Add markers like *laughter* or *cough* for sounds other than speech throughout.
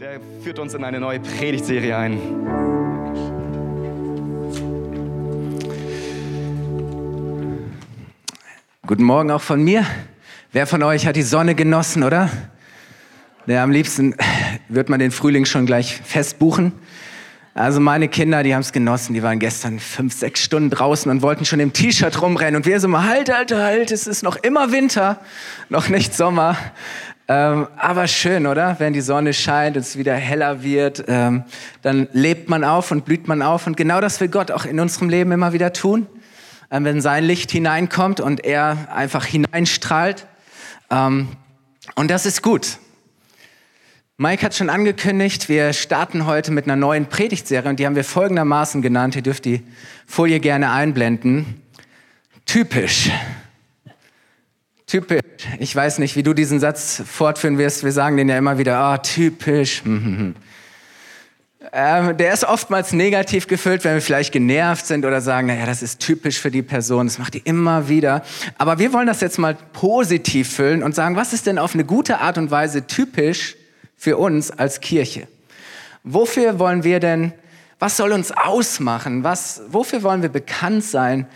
Der führt uns in eine neue Predigtserie ein. Guten Morgen auch von mir. Wer von euch hat die Sonne genossen, oder? Ja, am liebsten wird man den Frühling schon gleich festbuchen. Also meine Kinder, die haben es genossen, die waren gestern fünf, sechs Stunden draußen und wollten schon im T-Shirt rumrennen. Und wir so mal, halt, halt, halt, es ist noch immer Winter, noch nicht Sommer. Ähm, aber schön, oder? Wenn die Sonne scheint und es wieder heller wird, ähm, dann lebt man auf und blüht man auf. Und genau das will Gott auch in unserem Leben immer wieder tun. Ähm, wenn sein Licht hineinkommt und er einfach hineinstrahlt. Ähm, und das ist gut. Mike hat schon angekündigt, wir starten heute mit einer neuen Predigtserie und die haben wir folgendermaßen genannt. Ihr dürft die Folie gerne einblenden. Typisch. Typisch. Ich weiß nicht, wie du diesen Satz fortführen wirst. Wir sagen den ja immer wieder, ah, oh, typisch. ähm, der ist oftmals negativ gefüllt, wenn wir vielleicht genervt sind oder sagen, naja, das ist typisch für die Person, das macht die immer wieder. Aber wir wollen das jetzt mal positiv füllen und sagen, was ist denn auf eine gute Art und Weise typisch für uns als Kirche. Wofür wollen wir denn, was soll uns ausmachen? Was, wofür wollen wir bekannt sein?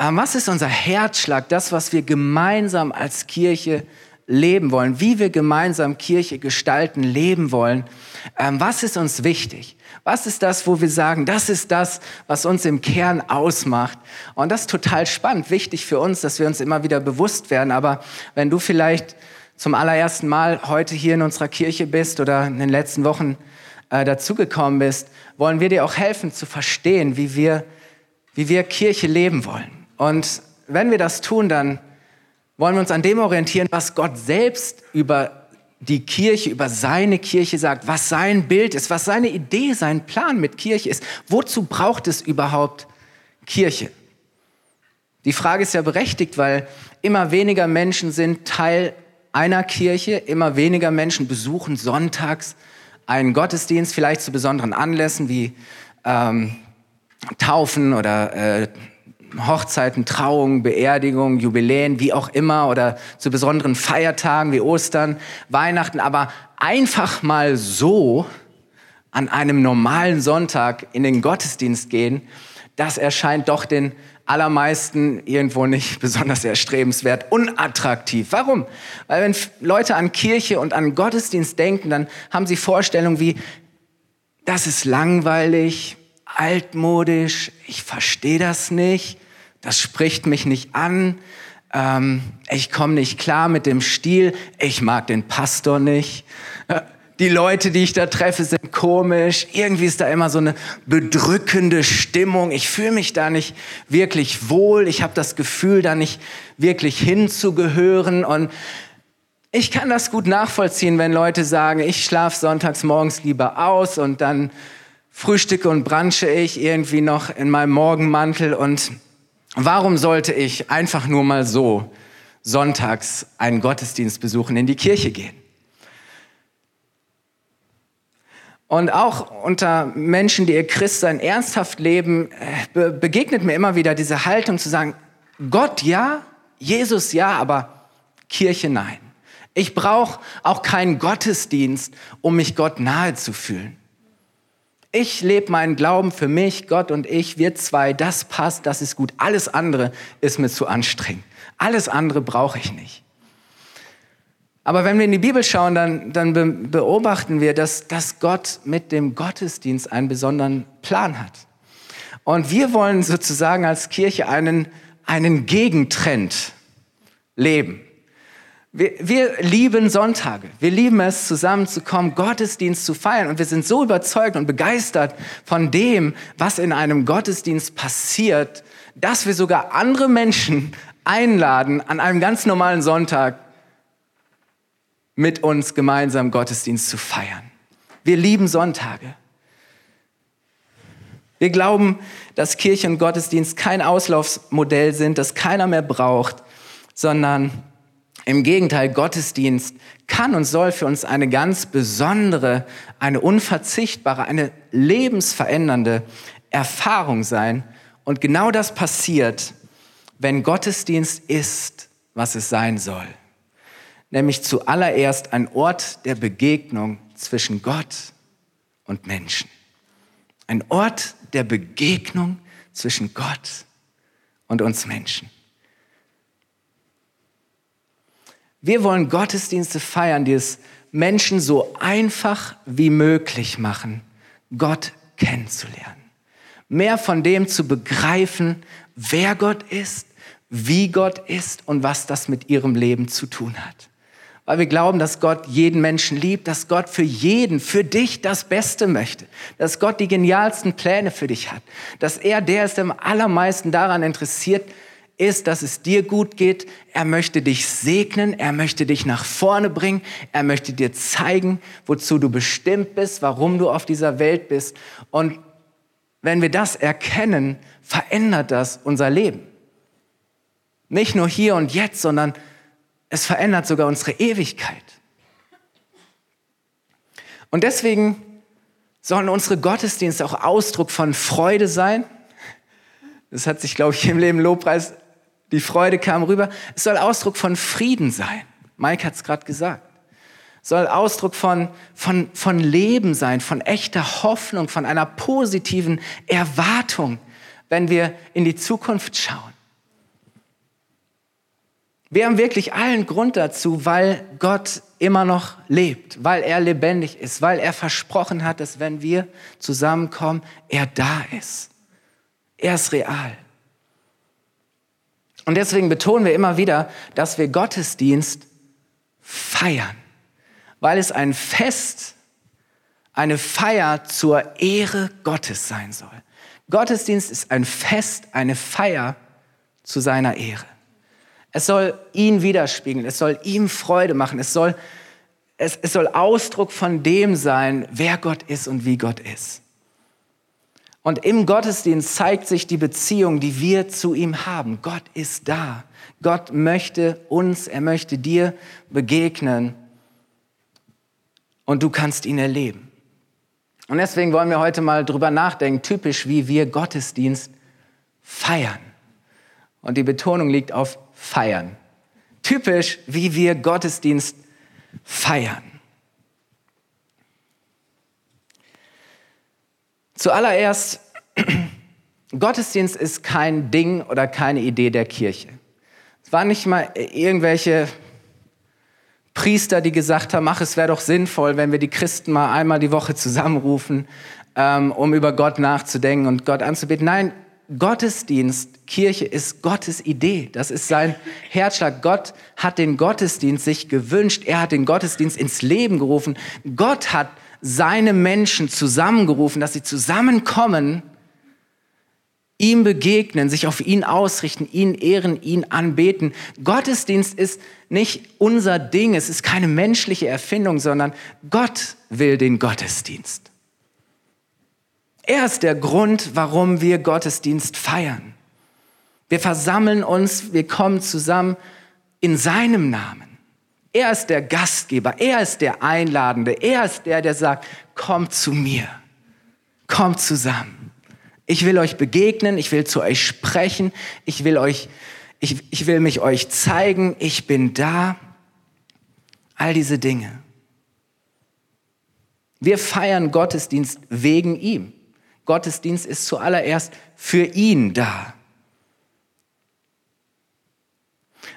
Ähm, was ist unser Herzschlag, das, was wir gemeinsam als Kirche leben wollen, wie wir gemeinsam Kirche gestalten, leben wollen? Ähm, was ist uns wichtig? Was ist das, wo wir sagen, das ist das, was uns im Kern ausmacht? Und das ist total spannend, wichtig für uns, dass wir uns immer wieder bewusst werden. Aber wenn du vielleicht zum allerersten Mal heute hier in unserer Kirche bist oder in den letzten Wochen äh, dazugekommen bist, wollen wir dir auch helfen zu verstehen, wie wir, wie wir Kirche leben wollen. Und wenn wir das tun, dann wollen wir uns an dem orientieren, was Gott selbst über die Kirche, über seine Kirche sagt, was sein Bild ist, was seine Idee, sein Plan mit Kirche ist. Wozu braucht es überhaupt Kirche? Die Frage ist ja berechtigt, weil immer weniger Menschen sind Teil einer Kirche. Immer weniger Menschen besuchen sonntags einen Gottesdienst, vielleicht zu besonderen Anlässen wie ähm, Taufen oder äh, Hochzeiten, Trauungen, Beerdigungen, Jubiläen, wie auch immer, oder zu besonderen Feiertagen wie Ostern, Weihnachten, aber einfach mal so an einem normalen Sonntag in den Gottesdienst gehen, das erscheint doch den allermeisten irgendwo nicht *laughs* besonders erstrebenswert, unattraktiv. Warum? Weil wenn Leute an Kirche und an Gottesdienst denken, dann haben sie Vorstellungen wie, das ist langweilig, altmodisch, ich verstehe das nicht, das spricht mich nicht an, ähm, ich komme nicht klar mit dem Stil, ich mag den Pastor nicht. Äh, die Leute, die ich da treffe, sind komisch. Irgendwie ist da immer so eine bedrückende Stimmung. Ich fühle mich da nicht wirklich wohl. Ich habe das Gefühl, da nicht wirklich hinzugehören. Und ich kann das gut nachvollziehen, wenn Leute sagen, ich schlafe sonntags morgens lieber aus und dann frühstücke und branche ich irgendwie noch in meinem Morgenmantel. Und warum sollte ich einfach nur mal so sonntags einen Gottesdienst besuchen, in die Kirche gehen? Und auch unter Menschen, die ihr Christsein ernsthaft leben, äh, begegnet mir immer wieder diese Haltung zu sagen, Gott ja, Jesus ja, aber Kirche nein. Ich brauche auch keinen Gottesdienst, um mich Gott nahe zu fühlen. Ich lebe meinen Glauben für mich, Gott und ich, wir zwei, das passt, das ist gut. Alles andere ist mir zu anstrengend. Alles andere brauche ich nicht. Aber wenn wir in die Bibel schauen, dann, dann beobachten wir, dass, dass Gott mit dem Gottesdienst einen besonderen Plan hat. Und wir wollen sozusagen als Kirche einen, einen Gegentrend leben. Wir, wir lieben Sonntage. Wir lieben es, zusammenzukommen, Gottesdienst zu feiern. Und wir sind so überzeugt und begeistert von dem, was in einem Gottesdienst passiert, dass wir sogar andere Menschen *laughs* einladen, an einem ganz normalen Sonntag mit uns gemeinsam Gottesdienst zu feiern. Wir lieben Sonntage. Wir glauben, dass Kirche und Gottesdienst kein Auslaufsmodell sind, das keiner mehr braucht, sondern im Gegenteil, Gottesdienst kann und soll für uns eine ganz besondere, eine unverzichtbare, eine lebensverändernde Erfahrung sein. Und genau das passiert, wenn Gottesdienst ist, was es sein soll nämlich zuallererst ein Ort der Begegnung zwischen Gott und Menschen. Ein Ort der Begegnung zwischen Gott und uns Menschen. Wir wollen Gottesdienste feiern, die es Menschen so einfach wie möglich machen, Gott kennenzulernen. Mehr von dem zu begreifen, wer Gott ist, wie Gott ist und was das mit ihrem Leben zu tun hat. Weil wir glauben, dass Gott jeden Menschen liebt, dass Gott für jeden, für dich das Beste möchte, dass Gott die genialsten Pläne für dich hat, dass er der ist, der am allermeisten daran interessiert ist, dass es dir gut geht. Er möchte dich segnen, er möchte dich nach vorne bringen, er möchte dir zeigen, wozu du bestimmt bist, warum du auf dieser Welt bist. Und wenn wir das erkennen, verändert das unser Leben. Nicht nur hier und jetzt, sondern es verändert sogar unsere Ewigkeit. Und deswegen sollen unsere Gottesdienste auch Ausdruck von Freude sein. Das hat sich, glaube ich, im Leben Lobpreis die Freude kam rüber. Es soll Ausdruck von Frieden sein. Mike hat es gerade gesagt. Es soll Ausdruck von, von, von Leben sein, von echter Hoffnung, von einer positiven Erwartung, wenn wir in die Zukunft schauen. Wir haben wirklich allen Grund dazu, weil Gott immer noch lebt, weil er lebendig ist, weil er versprochen hat, dass wenn wir zusammenkommen, er da ist. Er ist real. Und deswegen betonen wir immer wieder, dass wir Gottesdienst feiern, weil es ein Fest, eine Feier zur Ehre Gottes sein soll. Gottesdienst ist ein Fest, eine Feier zu seiner Ehre. Es soll ihn widerspiegeln, es soll ihm Freude machen, es soll, es, es soll Ausdruck von dem sein, wer Gott ist und wie Gott ist. Und im Gottesdienst zeigt sich die Beziehung, die wir zu ihm haben. Gott ist da. Gott möchte uns, er möchte dir begegnen und du kannst ihn erleben. Und deswegen wollen wir heute mal drüber nachdenken, typisch wie wir Gottesdienst feiern. Und die Betonung liegt auf feiern. Typisch wie wir Gottesdienst feiern. Zuallererst, *clears throat* Gottesdienst ist kein Ding oder keine Idee der Kirche. Es waren nicht mal irgendwelche Priester, die gesagt haben, ach, es wäre doch sinnvoll, wenn wir die Christen mal einmal die Woche zusammenrufen, ähm, um über Gott nachzudenken und Gott anzubeten. Nein, Gottesdienst, Kirche ist Gottes Idee. Das ist sein Herzschlag. Gott hat den Gottesdienst sich gewünscht. Er hat den Gottesdienst ins Leben gerufen. Gott hat seine Menschen zusammengerufen, dass sie zusammenkommen, ihm begegnen, sich auf ihn ausrichten, ihn ehren, ihn anbeten. Gottesdienst ist nicht unser Ding, es ist keine menschliche Erfindung, sondern Gott will den Gottesdienst. Er ist der Grund, warum wir Gottesdienst feiern. Wir versammeln uns, wir kommen zusammen in seinem Namen. Er ist der Gastgeber, er ist der Einladende, er ist der, der sagt, kommt zu mir, kommt zusammen. Ich will euch begegnen, ich will zu euch sprechen, ich will euch, ich, ich will mich euch zeigen, ich bin da. All diese Dinge. Wir feiern Gottesdienst wegen ihm. Gottesdienst ist zuallererst für ihn da.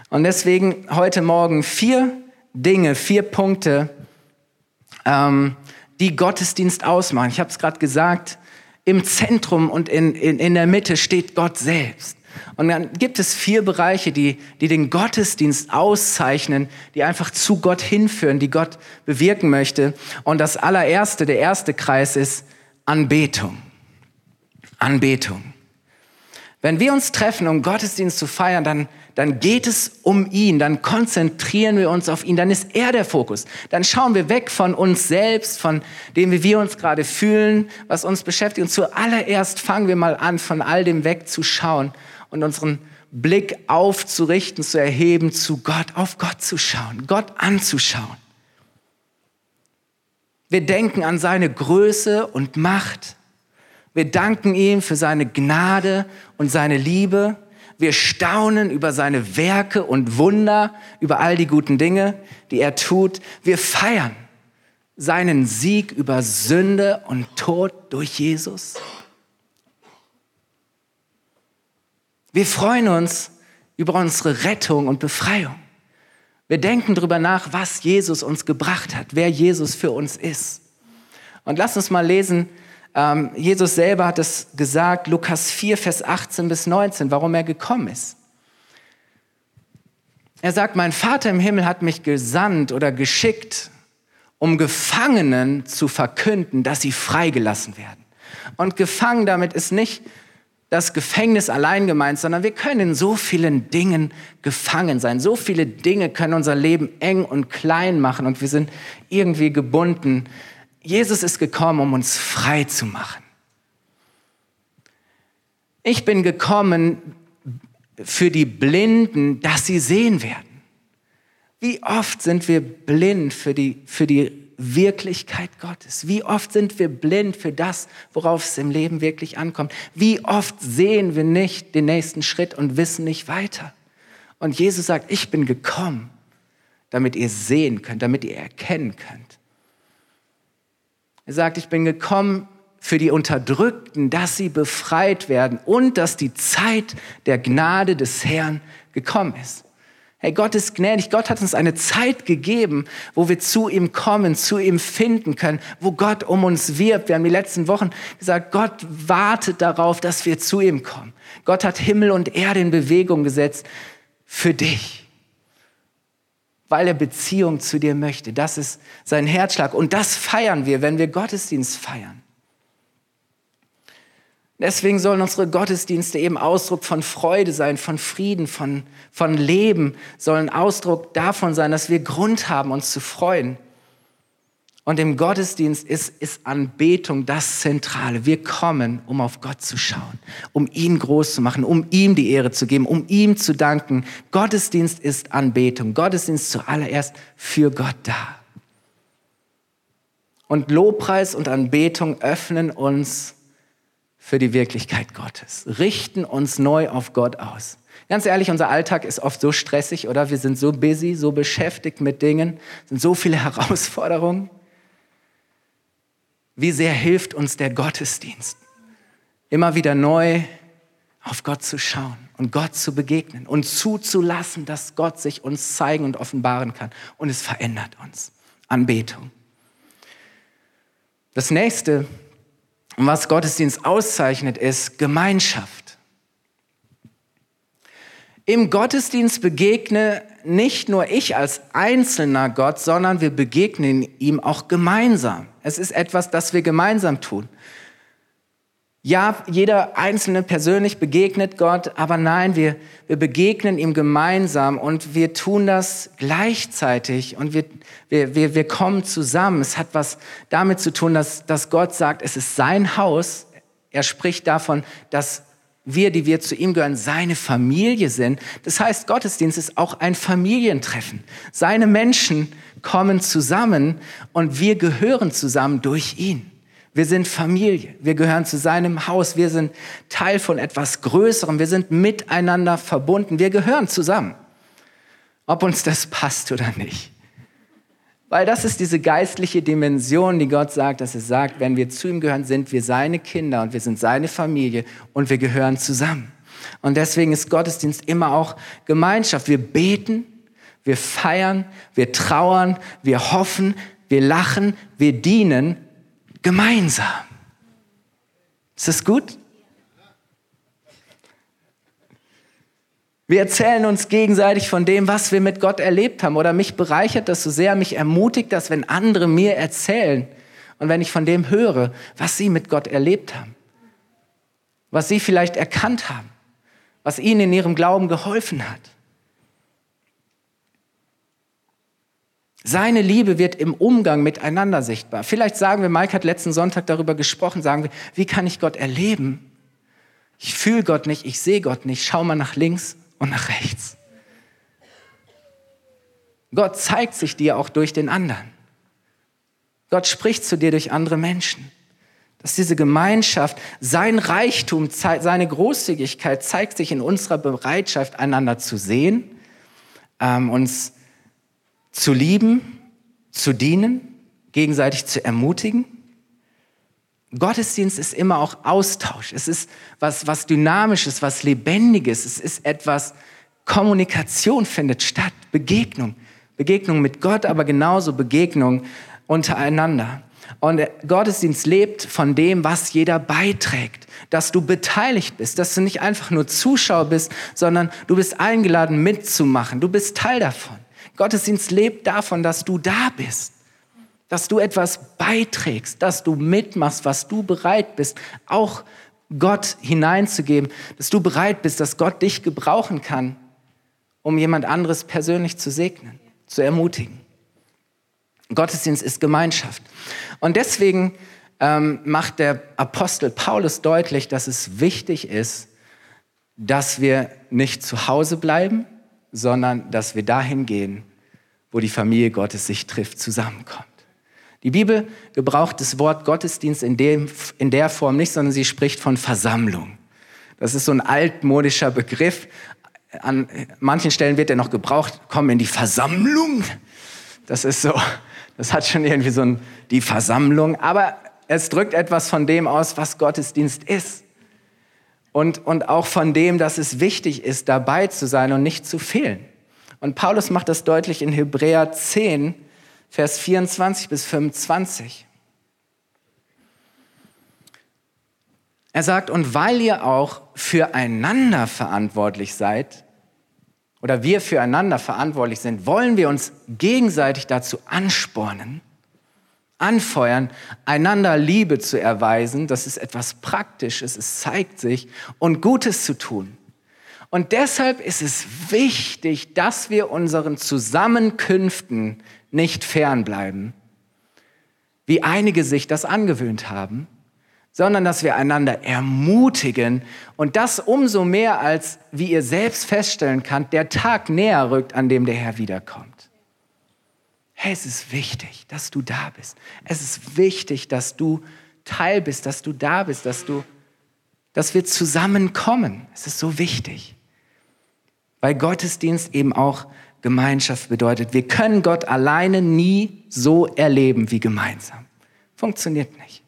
Und deswegen heute Morgen vier Dinge, vier Punkte, ähm, die Gottesdienst ausmachen. Ich habe es gerade gesagt, im Zentrum und in, in, in der Mitte steht Gott selbst. Und dann gibt es vier Bereiche, die, die den Gottesdienst auszeichnen, die einfach zu Gott hinführen, die Gott bewirken möchte. Und das allererste, der erste Kreis ist Anbetung. Anbetung. Wenn wir uns treffen, um Gottesdienst zu feiern, dann dann geht es um ihn, dann konzentrieren wir uns auf ihn, dann ist er der Fokus. Dann schauen wir weg von uns selbst, von dem, wie wir uns gerade fühlen, was uns beschäftigt. Und zuallererst fangen wir mal an, von all dem wegzuschauen und unseren Blick aufzurichten, zu erheben, zu Gott, auf Gott zu schauen, Gott anzuschauen. Wir denken an seine Größe und Macht. Wir danken ihm für seine Gnade und seine Liebe. Wir staunen über seine Werke und Wunder, über all die guten Dinge, die er tut. Wir feiern seinen Sieg über Sünde und Tod durch Jesus? Wir freuen uns über unsere Rettung und Befreiung. Wir denken darüber nach, was Jesus uns gebracht hat, wer Jesus für uns ist. Und lass uns mal lesen, ähm, Jesus selber hat es gesagt, Lukas 4, Vers 18 bis 19, warum er gekommen ist. Er sagt, mein Vater im Himmel hat mich gesandt oder geschickt, um Gefangenen zu verkünden, dass sie freigelassen werden. Und gefangen damit ist nicht das Gefängnis allein gemeint, sondern wir können in so vielen Dingen gefangen sein. So viele Dinge können unser Leben eng und klein machen und wir sind irgendwie gebunden. Jesus ist gekommen, um uns frei zu machen. Ich bin gekommen für die Blinden, dass sie sehen werden. Wie oft sind wir blind für die, für die Wirklichkeit Gottes? Wie oft sind wir blind für das, worauf es im Leben wirklich ankommt? Wie oft sehen wir nicht den nächsten Schritt und wissen nicht weiter? Und Jesus sagt, ich bin gekommen, damit ihr sehen könnt, damit ihr erkennen könnt. Er sagt, ich bin gekommen für die Unterdrückten, dass sie befreit werden und dass die Zeit der Gnade des Herrn gekommen ist. Hey, Gott ist gnädig. Gott hat uns eine Zeit gegeben, wo wir zu ihm kommen, zu ihm finden können, wo Gott um uns wirbt. Wir haben die letzten Wochen gesagt, Gott wartet darauf, dass wir zu ihm kommen. Gott hat Himmel und Erde in Bewegung gesetzt für dich, weil er Beziehung zu dir möchte. Das ist sein Herzschlag. Und das feiern wir, wenn wir Gottesdienst feiern. Deswegen sollen unsere Gottesdienste eben Ausdruck von Freude sein, von Frieden, von, von Leben, sollen Ausdruck davon sein, dass wir Grund haben, uns zu freuen. Und im Gottesdienst ist, ist Anbetung das Zentrale. Wir kommen, um auf Gott zu schauen, um ihn groß zu machen, um ihm die Ehre zu geben, um ihm zu danken. Gottesdienst ist Anbetung. Gottesdienst zuallererst für Gott da. Und Lobpreis und Anbetung öffnen uns für die Wirklichkeit Gottes. Richten uns neu auf Gott aus. Ganz ehrlich, unser Alltag ist oft so stressig, oder? Wir sind so busy, so beschäftigt mit Dingen, sind so viele *laughs* Herausforderungen. Wie sehr hilft uns der Gottesdienst, immer wieder neu auf Gott zu schauen und Gott zu begegnen und zuzulassen, dass Gott sich uns zeigen und offenbaren kann. Und es verändert uns. Anbetung. Das nächste, was Gottesdienst auszeichnet, ist Gemeinschaft. Im Gottesdienst begegne nicht nur ich als einzelner Gott, sondern wir begegnen ihm auch gemeinsam. Es ist etwas, das wir gemeinsam tun. Ja, jeder Einzelne persönlich begegnet Gott, aber nein, wir, wir begegnen ihm gemeinsam und wir tun das gleichzeitig und wir, wir, wir, wir kommen zusammen. Es hat was damit zu tun, dass, dass Gott sagt, es ist sein Haus. Er spricht davon, dass wir, die wir zu ihm gehören, seine Familie sind. Das heißt, Gottesdienst ist auch ein Familientreffen. Seine Menschen kommen zusammen und wir gehören zusammen durch ihn. Wir sind Familie. Wir gehören zu seinem Haus. Wir sind Teil von etwas Größerem. Wir sind miteinander verbunden. Wir gehören zusammen. Ob uns das passt oder nicht. Weil das ist diese geistliche Dimension, die Gott sagt, dass er sagt, wenn wir zu ihm gehören, sind wir seine Kinder und wir sind seine Familie und wir gehören zusammen. Und deswegen ist Gottesdienst immer auch Gemeinschaft. Wir beten, wir feiern, wir trauern, wir hoffen, wir lachen, wir dienen gemeinsam. Ist das gut? Wir erzählen uns gegenseitig von dem, was wir mit Gott erlebt haben. Oder mich bereichert das so sehr, mich ermutigt das, wenn andere mir erzählen und wenn ich von dem höre, was sie mit Gott erlebt haben. Was sie vielleicht erkannt haben. Was ihnen in ihrem Glauben geholfen hat. Seine Liebe wird im Umgang miteinander sichtbar. Vielleicht sagen wir, Mike hat letzten Sonntag darüber gesprochen, sagen wir, wie kann ich Gott erleben? Ich fühle Gott nicht, ich sehe Gott nicht, schau mal nach links und nach rechts. Gott zeigt sich dir auch durch den anderen. Gott spricht zu dir durch andere Menschen. Dass diese Gemeinschaft, sein Reichtum, seine Großzügigkeit zeigt sich in unserer Bereitschaft, einander zu sehen, ähm, uns zu lieben, zu dienen, gegenseitig zu ermutigen. Gottesdienst ist immer auch Austausch. Es ist was, was Dynamisches, was Lebendiges. Es ist etwas, Kommunikation findet statt, Begegnung. Begegnung mit Gott, aber genauso Begegnung untereinander. Und Gottesdienst lebt von dem, was jeder beiträgt, dass du beteiligt bist, dass du nicht einfach nur Zuschauer bist, sondern du bist eingeladen mitzumachen. Du bist Teil davon. Gottesdienst lebt davon, dass du da bist, dass du etwas beiträgst, dass du mitmachst, was du bereit bist, auch Gott hineinzugeben, dass du bereit bist, dass Gott dich gebrauchen kann, um jemand anderes persönlich zu segnen, zu ermutigen. Gottesdienst ist Gemeinschaft. Und deswegen ähm, macht der Apostel Paulus deutlich, dass es wichtig ist, dass wir nicht zu Hause bleiben, sondern dass wir dahin gehen, wo die Familie Gottes sich trifft, zusammenkommt. Die Bibel gebraucht das Wort Gottesdienst in, dem, in der Form nicht, sondern sie spricht von Versammlung. Das ist so ein altmodischer Begriff. An manchen Stellen wird er noch gebraucht, komm in die Versammlung. Das ist so, das hat schon irgendwie so ein, die Versammlung, aber es drückt etwas von dem aus, was Gottesdienst ist. Und, und auch von dem, dass es wichtig ist, dabei zu sein und nicht zu fehlen. Und Paulus macht das deutlich in Hebräer 10, Vers 24 bis 25. Er sagt, und weil ihr auch füreinander verantwortlich seid, oder wir füreinander verantwortlich sind, wollen wir uns gegenseitig dazu anspornen, anfeuern, einander Liebe zu erweisen. Das ist etwas Praktisches, es zeigt sich, und Gutes zu tun. Und deshalb ist es wichtig, dass wir unseren Zusammenkünften nicht fernbleiben, wie einige sich das angewöhnt haben, sondern dass wir einander ermutigen und das umso mehr, als, wie ihr selbst feststellen könnt, der Tag näher rückt, an dem der Herr wiederkommt. Hey, es ist wichtig, dass du da bist. Es ist wichtig, dass du Teil bist, dass du da bist, dass du, dass wir zusammenkommen. Es ist so wichtig. Weil Gottesdienst eben auch Gemeinschaft bedeutet. Wir können Gott alleine nie so erleben wie gemeinsam. Funktioniert nicht.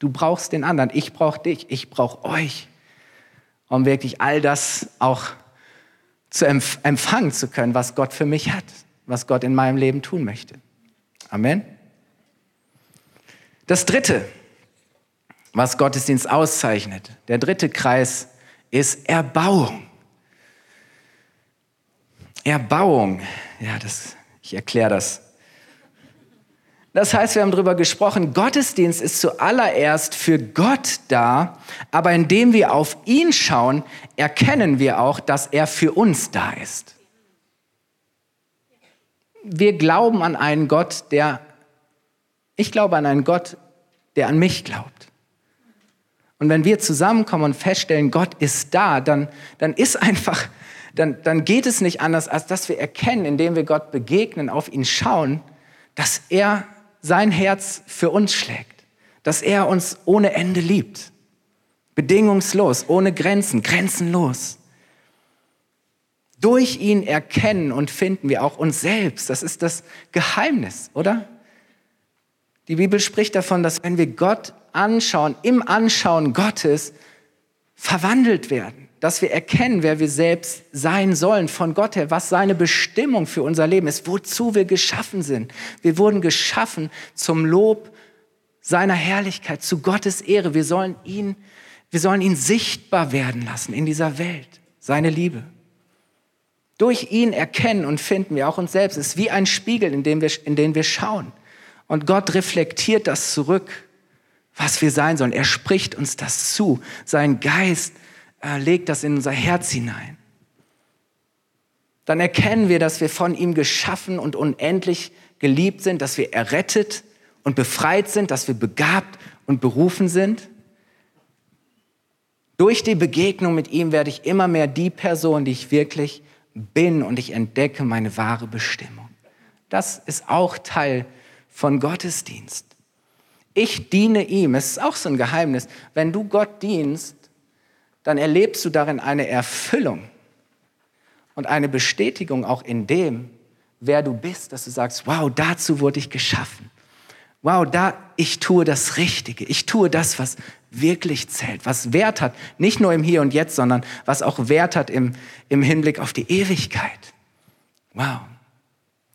Du brauchst den anderen, ich brauche dich, ich brauche euch, um wirklich all das auch zu empfangen zu können, was Gott für mich hat, was Gott in meinem Leben tun möchte. Amen. Das Dritte, was Gottesdienst auszeichnet, der dritte Kreis ist Erbauung. Erbauung, ja, das, ich erkläre das das heißt, wir haben darüber gesprochen, Gottesdienst ist zuallererst für Gott da, aber indem wir auf ihn schauen, erkennen wir auch, dass er für uns da ist. Wir glauben an einen Gott, der, ich glaube an einen Gott, der an mich glaubt. Und wenn wir zusammenkommen und feststellen, Gott ist da, dann, dann ist einfach, dann, dann geht es nicht anders, als dass wir erkennen, indem wir Gott begegnen, auf ihn schauen, dass er sein Herz für uns schlägt, dass er uns ohne Ende liebt, bedingungslos, ohne Grenzen, grenzenlos. Durch ihn erkennen und finden wir auch uns selbst. Das ist das Geheimnis, oder? Die Bibel spricht davon, dass wenn wir Gott anschauen, im Anschauen Gottes verwandelt werden dass wir erkennen, wer wir selbst sein sollen von Gott her, was seine Bestimmung für unser Leben ist, wozu wir geschaffen sind. Wir wurden geschaffen zum Lob seiner Herrlichkeit, zu Gottes Ehre. Wir sollen ihn, wir sollen ihn sichtbar werden lassen in dieser Welt, seine Liebe. Durch ihn erkennen und finden wir auch uns selbst. Es ist wie ein Spiegel, in dem wir, in den wir schauen. Und Gott reflektiert das zurück, was wir sein sollen. Er spricht uns das zu. Sein Geist legt das in unser Herz hinein. Dann erkennen wir, dass wir von ihm geschaffen und unendlich geliebt sind, dass wir errettet und befreit sind, dass wir begabt und berufen sind. Durch die Begegnung mit ihm werde ich immer mehr die Person, die ich wirklich bin und ich entdecke meine wahre Bestimmung. Das ist auch Teil von Gottesdienst. Ich diene ihm. Es ist auch so ein Geheimnis. Wenn du Gott dienst, dann erlebst du darin eine Erfüllung und eine Bestätigung auch in dem, wer du bist, dass du sagst, wow, dazu wurde ich geschaffen. wow, da, ich tue das Richtige. Ich tue das, was wirklich zählt, was Wert hat. Nicht nur im Hier und Jetzt, sondern was auch Wert hat im, im Hinblick auf die Ewigkeit. Wow.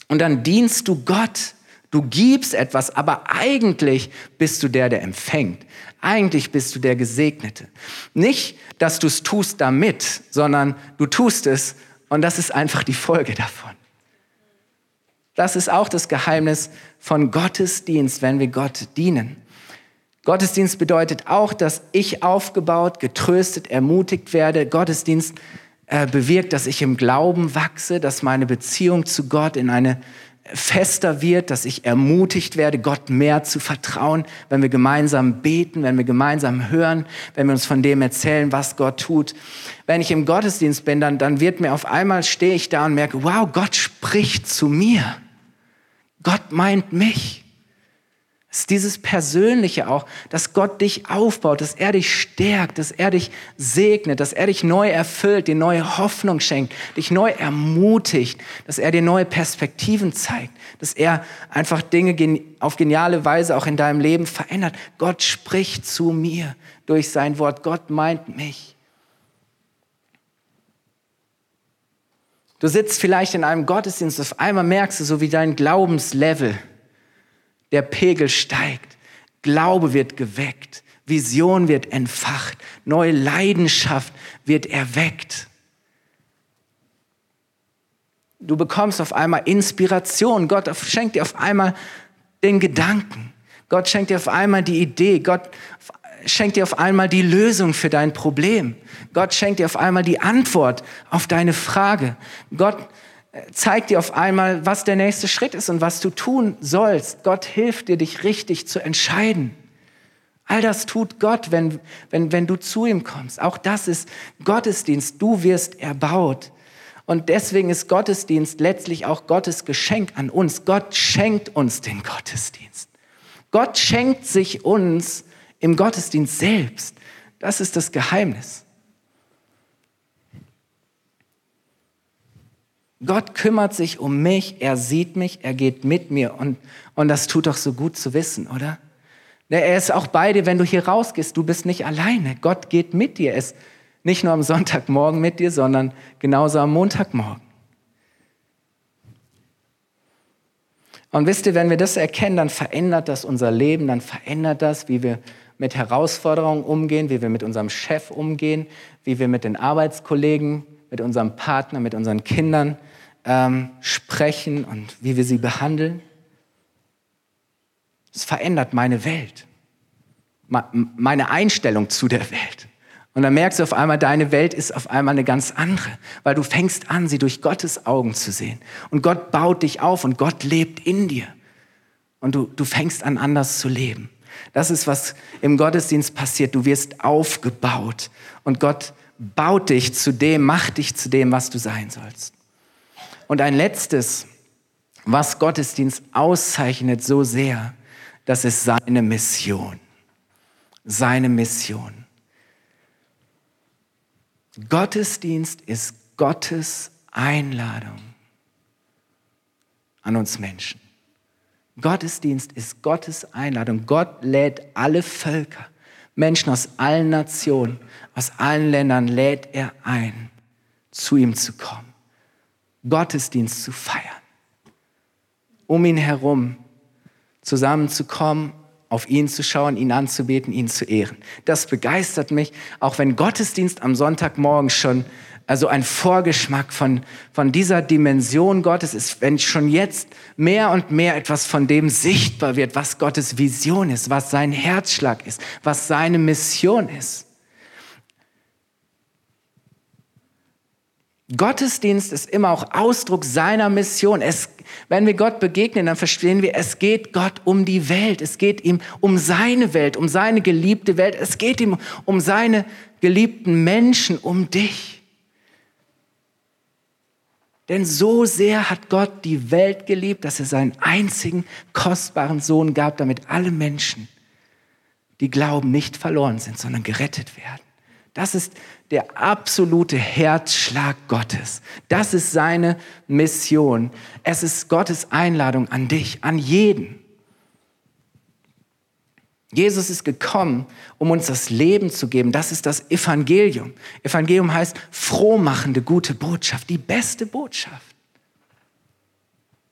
Und dann dienst du Gott. Du gibst etwas, aber eigentlich bist du der, der empfängt. Eigentlich bist du der Gesegnete. Nicht, dass du es tust damit, sondern du tust es und das ist einfach die Folge davon. Das ist auch das Geheimnis von Gottesdienst, wenn wir Gott dienen. Gottesdienst bedeutet auch, dass ich aufgebaut, getröstet, ermutigt werde. Gottesdienst äh, bewirkt, dass ich im Glauben wachse, dass meine Beziehung zu Gott in eine fester wird, dass ich ermutigt werde, Gott mehr zu vertrauen, wenn wir gemeinsam beten, wenn wir gemeinsam hören, wenn wir uns von dem erzählen, was Gott tut. Wenn ich im Gottesdienst bin, dann, dann wird mir auf einmal, stehe ich da und merke, wow, Gott spricht zu mir. Gott meint mich. Es ist dieses Persönliche auch, dass Gott dich aufbaut, dass er dich stärkt, dass er dich segnet, dass er dich neu erfüllt, dir neue Hoffnung schenkt, dich neu ermutigt, dass er dir neue Perspektiven zeigt, dass er einfach Dinge auf geniale Weise auch in deinem Leben verändert. Gott spricht zu mir durch sein Wort. Gott meint mich. Du sitzt vielleicht in einem Gottesdienst, auf einmal merkst du, so wie dein Glaubenslevel der Pegel steigt, Glaube wird geweckt, Vision wird entfacht, neue Leidenschaft wird erweckt. Du bekommst auf einmal Inspiration. Gott schenkt dir auf einmal den Gedanken. Gott schenkt dir auf einmal die Idee. Gott schenkt dir auf einmal die Lösung für dein Problem. Gott schenkt dir auf einmal die Antwort auf deine Frage. Gott zeigt dir auf einmal, was der nächste Schritt ist und was du tun sollst. Gott hilft dir, dich richtig zu entscheiden. All das tut Gott, wenn, wenn, wenn du zu ihm kommst. Auch das ist Gottesdienst. Du wirst erbaut. Und deswegen ist Gottesdienst letztlich auch Gottes Geschenk an uns. Gott schenkt uns den Gottesdienst. Gott schenkt sich uns im Gottesdienst selbst. Das ist das Geheimnis. Gott kümmert sich um mich, er sieht mich, er geht mit mir und, und das tut doch so gut zu wissen, oder? Er ist auch bei dir, wenn du hier rausgehst. Du bist nicht alleine. Gott geht mit dir. Er ist nicht nur am Sonntagmorgen mit dir, sondern genauso am Montagmorgen. Und wisst ihr, wenn wir das erkennen, dann verändert das unser Leben, dann verändert das, wie wir mit Herausforderungen umgehen, wie wir mit unserem Chef umgehen, wie wir mit den Arbeitskollegen, mit unserem Partner, mit unseren Kindern ähm, sprechen und wie wir sie behandeln. Es verändert meine Welt, meine Einstellung zu der Welt. Und dann merkst du auf einmal, deine Welt ist auf einmal eine ganz andere, weil du fängst an, sie durch Gottes Augen zu sehen. Und Gott baut dich auf und Gott lebt in dir. Und du, du fängst an, anders zu leben. Das ist, was im Gottesdienst passiert. Du wirst aufgebaut und Gott baut dich zu dem, macht dich zu dem, was du sein sollst. Und ein letztes, was Gottesdienst auszeichnet so sehr, das ist seine Mission. Seine Mission. Gottesdienst ist Gottes Einladung an uns Menschen. Gottesdienst ist Gottes Einladung. Gott lädt alle Völker, Menschen aus allen Nationen, aus allen Ländern lädt er ein, zu ihm zu kommen. Gottesdienst zu feiern, um ihn herum zusammenzukommen, auf ihn zu schauen, ihn anzubeten, ihn zu ehren. Das begeistert mich, auch wenn Gottesdienst am Sonntagmorgen schon also ein Vorgeschmack von, von dieser Dimension Gottes ist, wenn schon jetzt mehr und mehr etwas von dem sichtbar wird, was Gottes Vision ist, was sein Herzschlag ist, was seine Mission ist. Gottesdienst ist immer auch Ausdruck seiner Mission. Es, wenn wir Gott begegnen, dann verstehen wir, es geht Gott um die Welt. Es geht ihm um seine Welt, um seine geliebte Welt. Es geht ihm um seine geliebten Menschen, um dich. Denn so sehr hat Gott die Welt geliebt, dass er seinen einzigen kostbaren Sohn gab, damit alle Menschen, die glauben, nicht verloren sind, sondern gerettet werden. Das ist der absolute Herzschlag Gottes. Das ist seine Mission. Es ist Gottes Einladung an dich, an jeden. Jesus ist gekommen, um uns das Leben zu geben. Das ist das Evangelium. Evangelium heißt frohmachende, gute Botschaft, die beste Botschaft.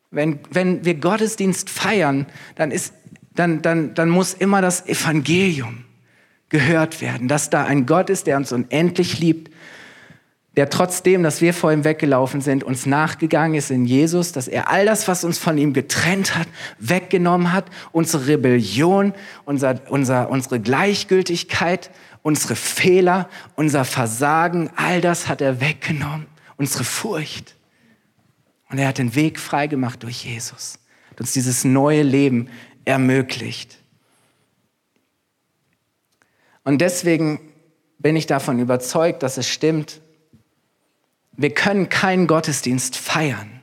Wenn, wenn wir Gottesdienst feiern, dann, ist, dann, dann, dann muss immer das Evangelium gehört werden, dass da ein Gott ist, der uns unendlich liebt, der trotzdem, dass wir vor ihm weggelaufen sind, uns nachgegangen ist in Jesus, dass er all das, was uns von ihm getrennt hat, weggenommen hat, unsere Rebellion, unser, unser, unsere Gleichgültigkeit, unsere Fehler, unser Versagen, all das hat er weggenommen, unsere Furcht. Und er hat den Weg freigemacht durch Jesus, hat uns dieses neue Leben ermöglicht. Und deswegen bin ich davon überzeugt, dass es stimmt, wir können keinen Gottesdienst feiern,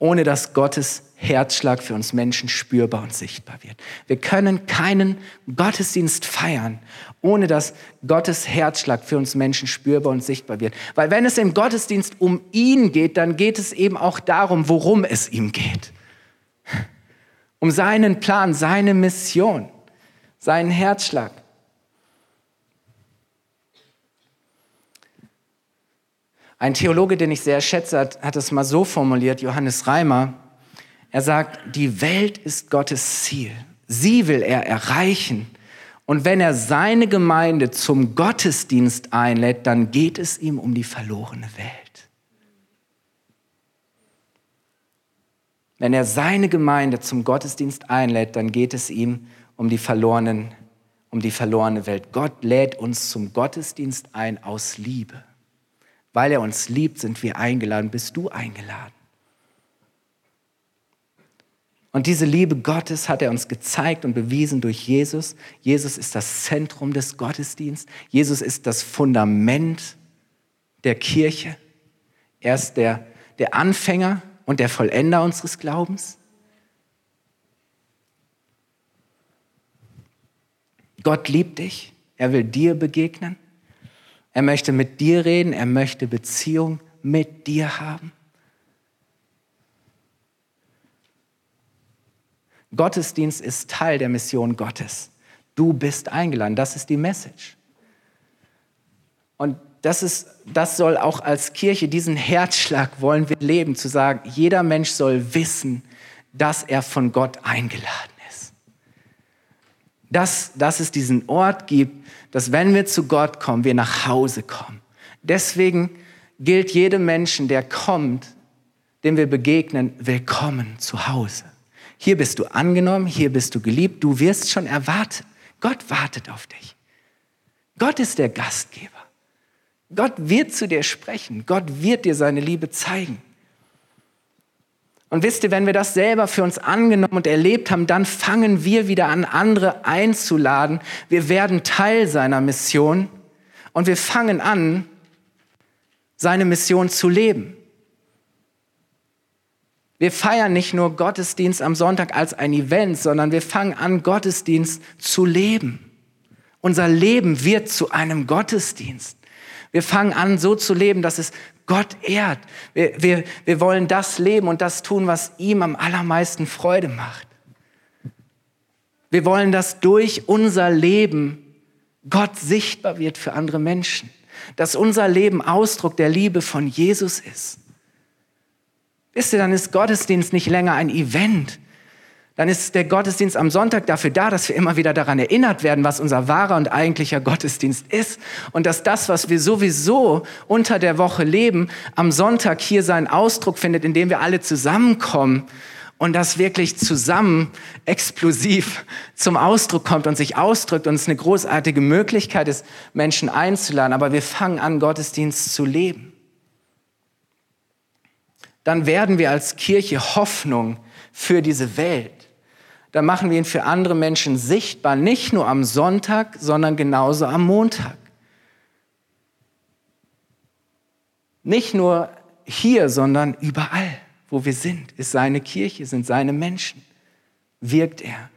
ohne dass Gottes Herzschlag für uns Menschen spürbar und sichtbar wird. Wir können keinen Gottesdienst feiern, ohne dass Gottes Herzschlag für uns Menschen spürbar und sichtbar wird. Weil wenn es im Gottesdienst um ihn geht, dann geht es eben auch darum, worum es ihm geht. Um seinen Plan, seine Mission, seinen Herzschlag. Ein Theologe, den ich sehr schätze, hat, hat es mal so formuliert, Johannes Reimer. Er sagt, die Welt ist Gottes Ziel. Sie will er erreichen. Und wenn er seine Gemeinde zum Gottesdienst einlädt, dann geht es ihm um die verlorene Welt. Wenn er seine Gemeinde zum Gottesdienst einlädt, dann geht es ihm um die verlorenen, um die verlorene Welt. Gott lädt uns zum Gottesdienst ein aus Liebe. Weil er uns liebt, sind wir eingeladen. Bist du eingeladen? Und diese Liebe Gottes hat er uns gezeigt und bewiesen durch Jesus. Jesus ist das Zentrum des Gottesdienstes. Jesus ist das Fundament der Kirche. Er ist der, der Anfänger und der Vollender unseres Glaubens. Gott liebt dich. Er will dir begegnen. Er möchte mit dir reden, er möchte Beziehung mit dir haben. Gottesdienst ist Teil der Mission Gottes. Du bist eingeladen, das ist die Message. Und das, ist, das soll auch als Kirche, diesen Herzschlag wollen wir leben, zu sagen, jeder Mensch soll wissen, dass er von Gott eingeladen ist. Dass, dass es diesen Ort gibt, dass wenn wir zu Gott kommen, wir nach Hause kommen. Deswegen gilt jedem Menschen, der kommt, dem wir begegnen, willkommen zu Hause. Hier bist du angenommen, hier bist du geliebt, du wirst schon erwartet. Gott wartet auf dich. Gott ist der Gastgeber. Gott wird zu dir sprechen. Gott wird dir seine Liebe zeigen. Und wisst ihr, wenn wir das selber für uns angenommen und erlebt haben, dann fangen wir wieder an, andere einzuladen. Wir werden Teil seiner Mission und wir fangen an, seine Mission zu leben. Wir feiern nicht nur Gottesdienst am Sonntag als ein Event, sondern wir fangen an, Gottesdienst zu leben. Unser Leben wird zu einem Gottesdienst. Wir fangen an, so zu leben, dass es Gott ehrt. Wir, wir, wir wollen das leben und das tun, was ihm am allermeisten Freude macht. Wir wollen, dass durch unser Leben Gott sichtbar wird für andere Menschen. Dass unser Leben Ausdruck der Liebe von Jesus ist. Wisst ihr, dann ist Gottesdienst nicht länger ein Event, dann ist der Gottesdienst am Sonntag dafür da, dass wir immer wieder daran erinnert werden, was unser wahrer und eigentlicher Gottesdienst ist. Und dass das, was wir sowieso unter der Woche leben, am Sonntag hier seinen Ausdruck findet, indem wir alle zusammenkommen und das wirklich zusammen explosiv zum Ausdruck kommt und sich ausdrückt und es eine großartige Möglichkeit ist, Menschen einzuladen. Aber wir fangen an, Gottesdienst zu leben. Dann werden wir als Kirche Hoffnung für diese Welt dann machen wir ihn für andere Menschen sichtbar, nicht nur am Sonntag, sondern genauso am Montag. Nicht nur hier, sondern überall, wo wir sind, ist seine Kirche, sind seine Menschen, wirkt er.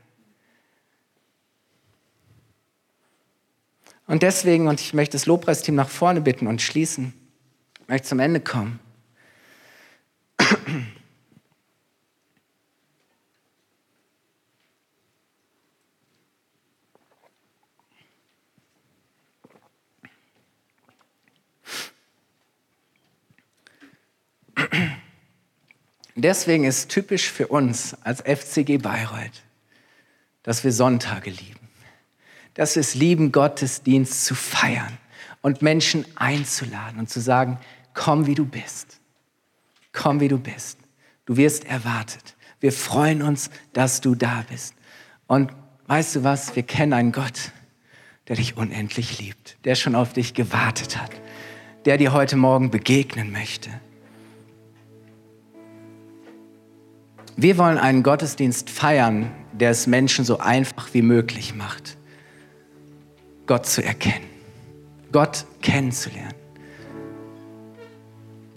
Und deswegen, und ich möchte das Lobpreisteam nach vorne bitten und schließen, möchte zum Ende kommen. Deswegen ist typisch für uns als FCG Bayreuth, dass wir Sonntage lieben. Dass wir es lieben, Gottesdienst zu feiern und Menschen einzuladen und zu sagen, komm wie du bist. Komm wie du bist. Du wirst erwartet. Wir freuen uns, dass du da bist. Und weißt du was? Wir kennen einen Gott, der dich unendlich liebt, der schon auf dich gewartet hat, der dir heute Morgen begegnen möchte. Wir wollen einen Gottesdienst feiern, der es Menschen so einfach wie möglich macht, Gott zu erkennen, Gott kennenzulernen.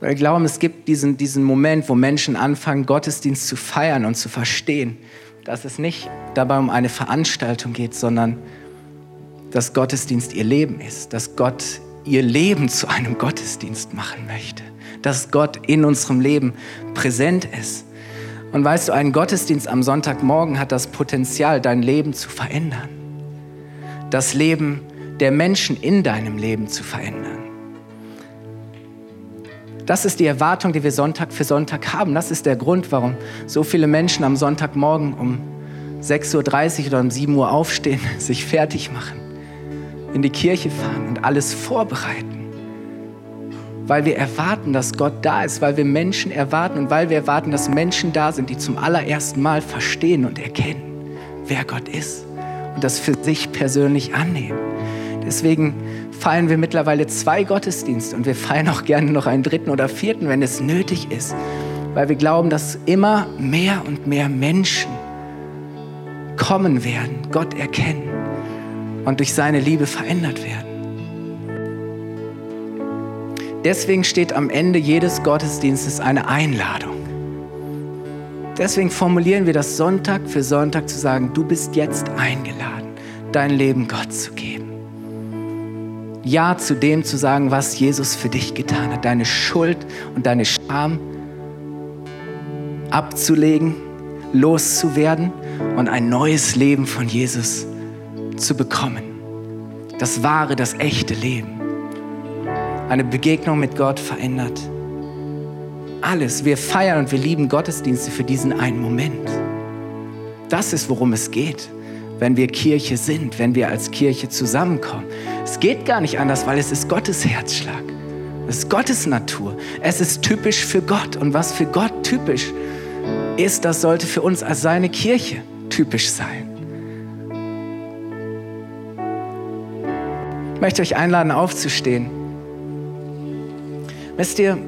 Weil wir glauben, es gibt diesen, diesen Moment, wo Menschen anfangen, Gottesdienst zu feiern und zu verstehen, dass es nicht dabei um eine Veranstaltung geht, sondern dass Gottesdienst ihr Leben ist, dass Gott ihr Leben zu einem Gottesdienst machen möchte, dass Gott in unserem Leben präsent ist. Und weißt du, ein Gottesdienst am Sonntagmorgen hat das Potenzial, dein Leben zu verändern. Das Leben der Menschen in deinem Leben zu verändern. Das ist die Erwartung, die wir Sonntag für Sonntag haben. Das ist der Grund, warum so viele Menschen am Sonntagmorgen um 6.30 Uhr oder um 7 Uhr aufstehen, *laughs* sich fertig machen, in die Kirche fahren und alles vorbereiten weil wir erwarten, dass Gott da ist, weil wir Menschen erwarten und weil wir erwarten, dass Menschen da sind, die zum allerersten Mal verstehen und erkennen, wer Gott ist und das für sich persönlich annehmen. Deswegen feiern wir mittlerweile zwei Gottesdienste und wir feiern auch gerne noch einen dritten oder vierten, wenn es nötig ist, weil wir glauben, dass immer mehr und mehr Menschen kommen werden, Gott erkennen und durch seine Liebe verändert werden. Deswegen steht am Ende jedes Gottesdienstes eine Einladung. Deswegen formulieren wir das Sonntag für Sonntag zu sagen, du bist jetzt eingeladen, dein Leben Gott zu geben. Ja zu dem zu sagen, was Jesus für dich getan hat, deine Schuld und deine Scham abzulegen, loszuwerden und ein neues Leben von Jesus zu bekommen. Das wahre, das echte Leben. Eine Begegnung mit Gott verändert alles. Wir feiern und wir lieben Gottesdienste für diesen einen Moment. Das ist, worum es geht, wenn wir Kirche sind, wenn wir als Kirche zusammenkommen. Es geht gar nicht anders, weil es ist Gottes Herzschlag. Es ist Gottes Natur. Es ist typisch für Gott. Und was für Gott typisch ist, das sollte für uns als seine Kirche typisch sein. Ich möchte euch einladen, aufzustehen. Wisst ihr,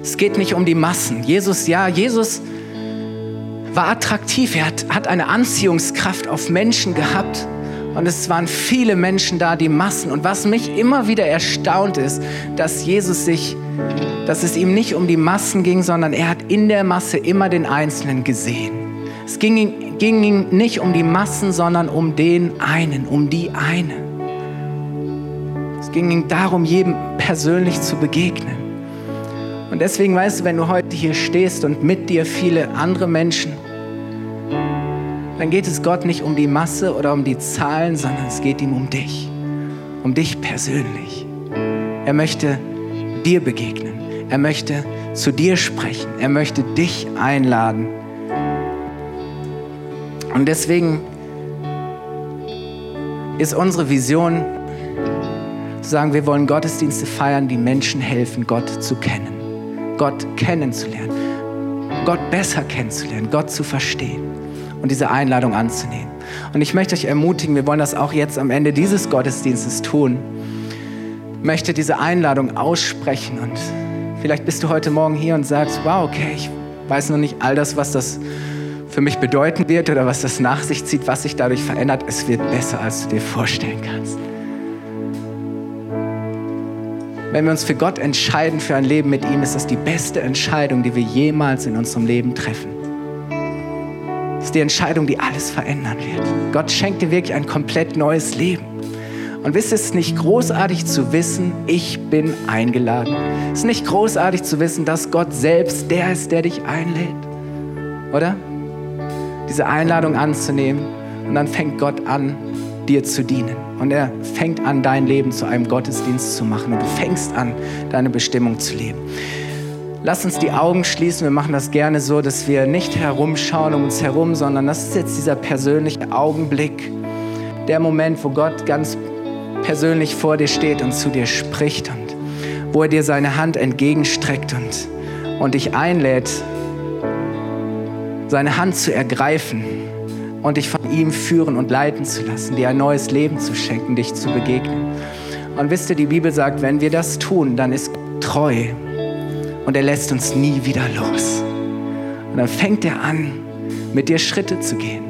es geht nicht um die Massen. Jesus, ja, Jesus war attraktiv. Er hat, hat eine Anziehungskraft auf Menschen gehabt. Und es waren viele Menschen da, die Massen. Und was mich immer wieder erstaunt ist, dass Jesus sich, dass es ihm nicht um die Massen ging, sondern er hat in der Masse immer den Einzelnen gesehen. Es ging, ging ihm nicht um die Massen, sondern um den einen, um die eine ging ihm darum, jedem persönlich zu begegnen. Und deswegen weißt du, wenn du heute hier stehst und mit dir viele andere Menschen, dann geht es Gott nicht um die Masse oder um die Zahlen, sondern es geht ihm um dich, um dich persönlich. Er möchte dir begegnen. Er möchte zu dir sprechen. Er möchte dich einladen. Und deswegen ist unsere Vision, zu sagen, wir wollen Gottesdienste feiern, die Menschen helfen, Gott zu kennen, Gott kennenzulernen, Gott besser kennenzulernen, Gott zu verstehen und diese Einladung anzunehmen. Und ich möchte euch ermutigen, wir wollen das auch jetzt am Ende dieses Gottesdienstes tun. Ich möchte diese Einladung aussprechen und vielleicht bist du heute Morgen hier und sagst, wow, okay, ich weiß noch nicht all das, was das für mich bedeuten wird oder was das nach sich zieht, was sich dadurch verändert. Es wird besser, als du dir vorstellen kannst. Wenn wir uns für Gott entscheiden, für ein Leben mit ihm, ist das die beste Entscheidung, die wir jemals in unserem Leben treffen. Das ist die Entscheidung, die alles verändern wird. Gott schenkt dir wirklich ein komplett neues Leben. Und wisst ihr, es ist nicht großartig zu wissen, ich bin eingeladen. Es ist nicht großartig zu wissen, dass Gott selbst der ist, der dich einlädt. Oder? Diese Einladung anzunehmen. Und dann fängt Gott an, dir zu dienen. Und er fängt an, dein Leben zu einem Gottesdienst zu machen. Und du fängst an, deine Bestimmung zu leben. Lass uns die Augen schließen. Wir machen das gerne so, dass wir nicht herumschauen um uns herum, sondern das ist jetzt dieser persönliche Augenblick. Der Moment, wo Gott ganz persönlich vor dir steht und zu dir spricht und wo er dir seine Hand entgegenstreckt und, und dich einlädt, seine Hand zu ergreifen und dich von ihm führen und leiten zu lassen, dir ein neues Leben zu schenken, dich zu begegnen. Und wisst ihr, die Bibel sagt, wenn wir das tun, dann ist Gott treu und er lässt uns nie wieder los. Und dann fängt er an, mit dir Schritte zu gehen.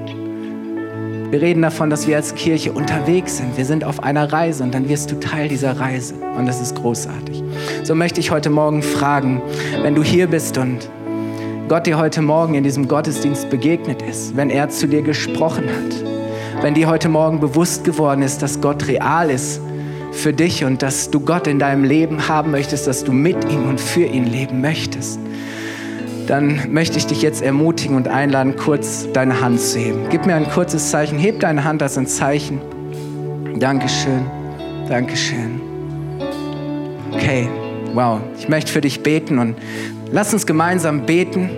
Wir reden davon, dass wir als Kirche unterwegs sind. Wir sind auf einer Reise und dann wirst du Teil dieser Reise. Und das ist großartig. So möchte ich heute Morgen fragen, wenn du hier bist und Gott dir heute Morgen in diesem Gottesdienst begegnet ist, wenn er zu dir gesprochen hat, wenn dir heute Morgen bewusst geworden ist, dass Gott real ist für dich und dass du Gott in deinem Leben haben möchtest, dass du mit ihm und für ihn leben möchtest, dann möchte ich dich jetzt ermutigen und einladen, kurz deine Hand zu heben. Gib mir ein kurzes Zeichen. Heb deine Hand als ein Zeichen. Dankeschön. Dankeschön. Okay, wow. Ich möchte für dich beten und lass uns gemeinsam beten.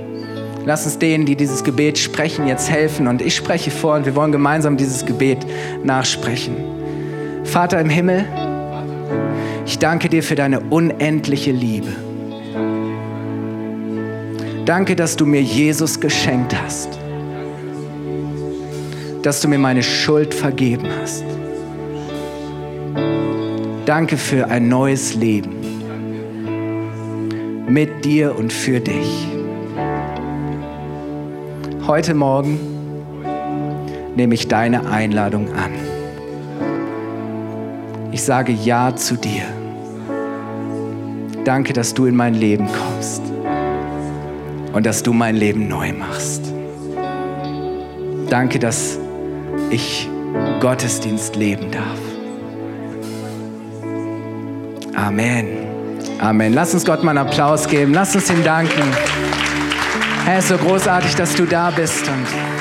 Lass uns denen, die dieses Gebet sprechen, jetzt helfen. Und ich spreche vor und wir wollen gemeinsam dieses Gebet nachsprechen. Vater im Himmel, ich danke dir für deine unendliche Liebe. Danke, dass du mir Jesus geschenkt hast. Dass du mir meine Schuld vergeben hast. Danke für ein neues Leben. Mit dir und für dich. Heute Morgen nehme ich deine Einladung an. Ich sage Ja zu dir. Danke, dass du in mein Leben kommst und dass du mein Leben neu machst. Danke, dass ich Gottesdienst leben darf. Amen. Amen. Lass uns Gott mal einen Applaus geben. Lass uns ihm danken. Es ist so großartig, dass du da bist und